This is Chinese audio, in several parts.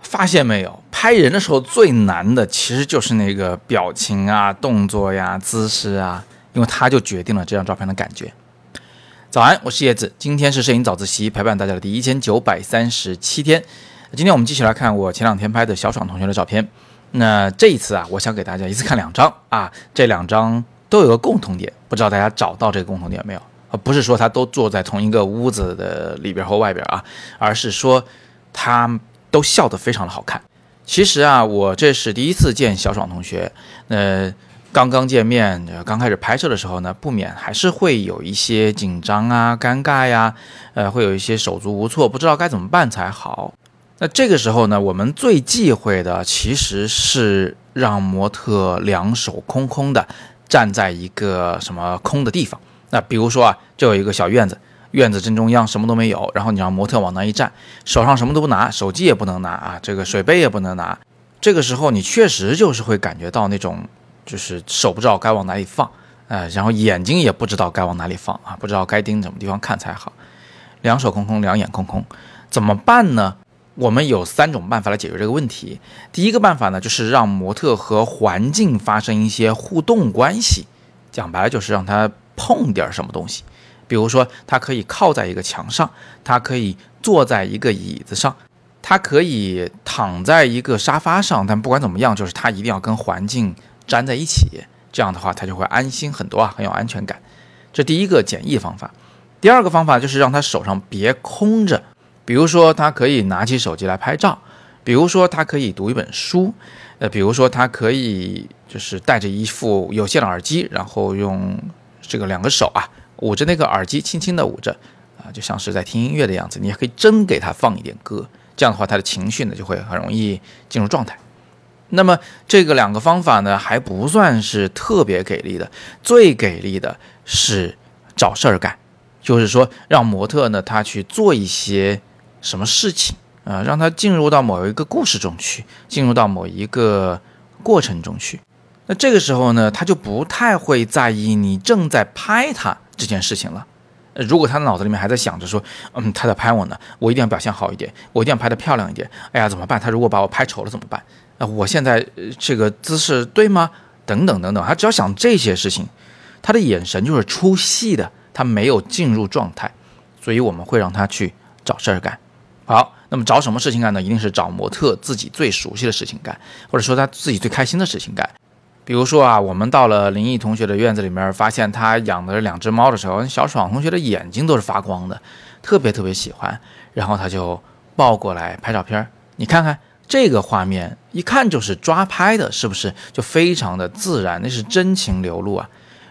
发现没有，拍人的时候最难的其实就是那个表情啊、动作呀、姿势啊，因为它就决定了这张照片的感觉。早安，我是叶子，今天是摄影早自习陪伴大家的第一千九百三十七天。今天我们继续来看我前两天拍的小爽同学的照片。那这一次啊，我想给大家一次看两张啊，这两张都有个共同点，不知道大家找到这个共同点没有？不是说他都坐在同一个屋子的里边和外边啊，而是说他。都笑得非常的好看。其实啊，我这是第一次见小爽同学。呃，刚刚见面，刚开始拍摄的时候呢，不免还是会有一些紧张啊、尴尬呀，呃，会有一些手足无措，不知道该怎么办才好。那这个时候呢，我们最忌讳的其实是让模特两手空空的站在一个什么空的地方。那比如说啊，就有一个小院子。院子正中央什么都没有，然后你让模特往那一站，手上什么都不拿，手机也不能拿啊，这个水杯也不能拿。这个时候你确实就是会感觉到那种，就是手不知道该往哪里放，呃，然后眼睛也不知道该往哪里放啊，不知道该盯什么地方看才好。两手空空，两眼空空，怎么办呢？我们有三种办法来解决这个问题。第一个办法呢，就是让模特和环境发生一些互动关系，讲白了就是让他碰点什么东西。比如说，他可以靠在一个墙上，他可以坐在一个椅子上，他可以躺在一个沙发上。但不管怎么样，就是他一定要跟环境粘在一起，这样的话他就会安心很多啊，很有安全感。这第一个简易方法。第二个方法就是让他手上别空着，比如说他可以拿起手机来拍照，比如说他可以读一本书，呃，比如说他可以就是戴着一副有线的耳机，然后用这个两个手啊。捂着那个耳机，轻轻地捂着，啊，就像是在听音乐的样子。你也可以真给他放一点歌，这样的话，他的情绪呢就会很容易进入状态。那么这个两个方法呢还不算是特别给力的，最给力的是找事儿干，就是说让模特呢他去做一些什么事情啊，让他进入到某一个故事中去，进入到某一个过程中去。那这个时候呢，他就不太会在意你正在拍他。这件事情了，如果他脑子里面还在想着说，嗯，他在拍我呢，我一定要表现好一点，我一定要拍得漂亮一点。哎呀，怎么办？他如果把我拍丑了怎么办？那，我现在这个姿势对吗？等等等等，他只要想这些事情，他的眼神就是出戏的，他没有进入状态，所以我们会让他去找事儿干。好，那么找什么事情干呢？一定是找模特自己最熟悉的事情干，或者说他自己最开心的事情干。比如说啊，我们到了林毅同学的院子里面，发现他养的两只猫的时候，小爽同学的眼睛都是发光的，特别特别喜欢。然后他就抱过来拍照片，你看看这个画面，一看就是抓拍的，是不是？就非常的自然，那是真情流露啊。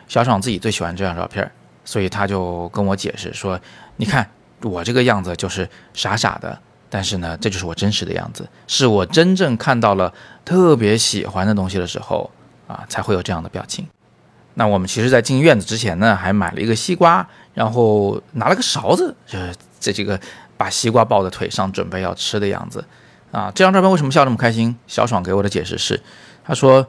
小爽自己最喜欢这张照片，所以他就跟我解释说：“你看我这个样子就是傻傻的，但是呢，这就是我真实的样子，是我真正看到了特别喜欢的东西的时候。”啊，才会有这样的表情。那我们其实，在进院子之前呢，还买了一个西瓜，然后拿了个勺子，就是这几个把西瓜抱在腿上，准备要吃的样子。啊，这张照片为什么笑这么开心？小爽给我的解释是，他说，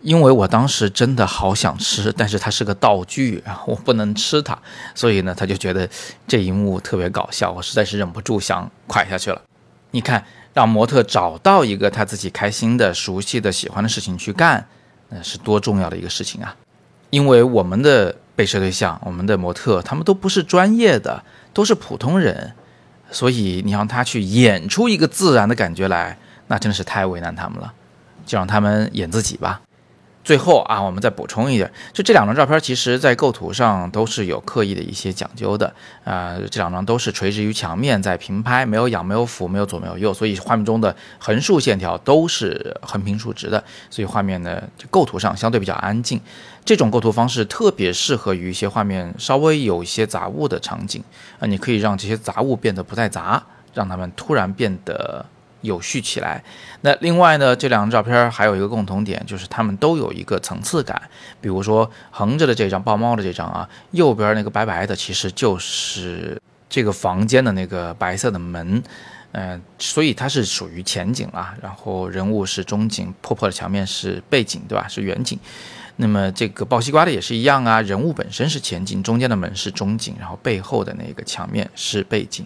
因为我当时真的好想吃，但是它是个道具，我不能吃它，所以呢，他就觉得这一幕特别搞笑，我实在是忍不住想快下去了。你看，让模特找到一个他自己开心的、熟悉的、喜欢的事情去干。那是多重要的一个事情啊！因为我们的被摄对象，我们的模特，他们都不是专业的，都是普通人，所以你让他去演出一个自然的感觉来，那真的是太为难他们了，就让他们演自己吧。最后啊，我们再补充一点，就这两张照片，其实在构图上都是有刻意的一些讲究的。啊，这两张都是垂直于墙面在平拍，没有仰，没有俯，没有左，没有右，所以画面中的横竖线条都是横平竖直的，所以画面呢构图上相对比较安静。这种构图方式特别适合于一些画面稍微有一些杂物的场景啊，你可以让这些杂物变得不再杂，让它们突然变得。有序起来。那另外呢，这两张照片还有一个共同点，就是它们都有一个层次感。比如说横着的这张抱猫的这张啊，右边那个白白的其实就是这个房间的那个白色的门，嗯，所以它是属于前景啊。然后人物是中景，破破的墙面是背景，对吧？是远景。那么这个抱西瓜的也是一样啊，人物本身是前景，中间的门是中景，然后背后的那个墙面是背景。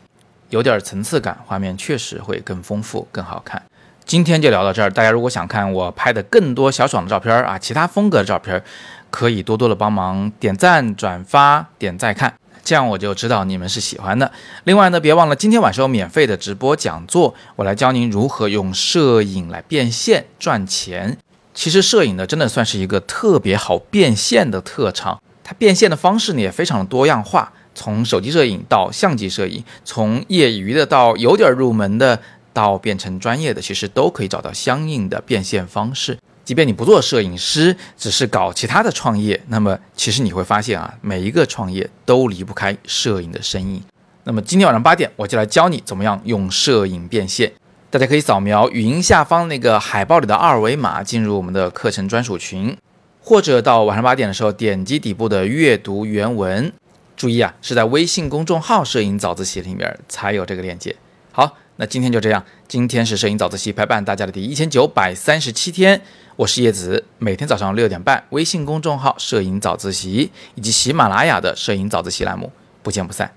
有点层次感，画面确实会更丰富、更好看。今天就聊到这儿，大家如果想看我拍的更多小爽的照片啊，其他风格的照片，可以多多的帮忙点赞、转发、点再看，这样我就知道你们是喜欢的。另外呢，别忘了今天晚上有免费的直播讲座，我来教您如何用摄影来变现赚钱。其实摄影呢，真的算是一个特别好变现的特长，它变现的方式呢也非常的多样化。从手机摄影到相机摄影，从业余的到有点入门的，到变成专业的，其实都可以找到相应的变现方式。即便你不做摄影师，只是搞其他的创业，那么其实你会发现啊，每一个创业都离不开摄影的身影。那么今天晚上八点，我就来教你怎么样用摄影变现。大家可以扫描语音下方那个海报里的二维码，进入我们的课程专属群，或者到晚上八点的时候点击底部的阅读原文。注意啊，是在微信公众号“摄影早自习”里面才有这个链接。好，那今天就这样。今天是摄影早自习陪伴大家的第一千九百三十七天，我是叶子。每天早上六点半，微信公众号“摄影早自习”以及喜马拉雅的“摄影早自习”栏目，不见不散。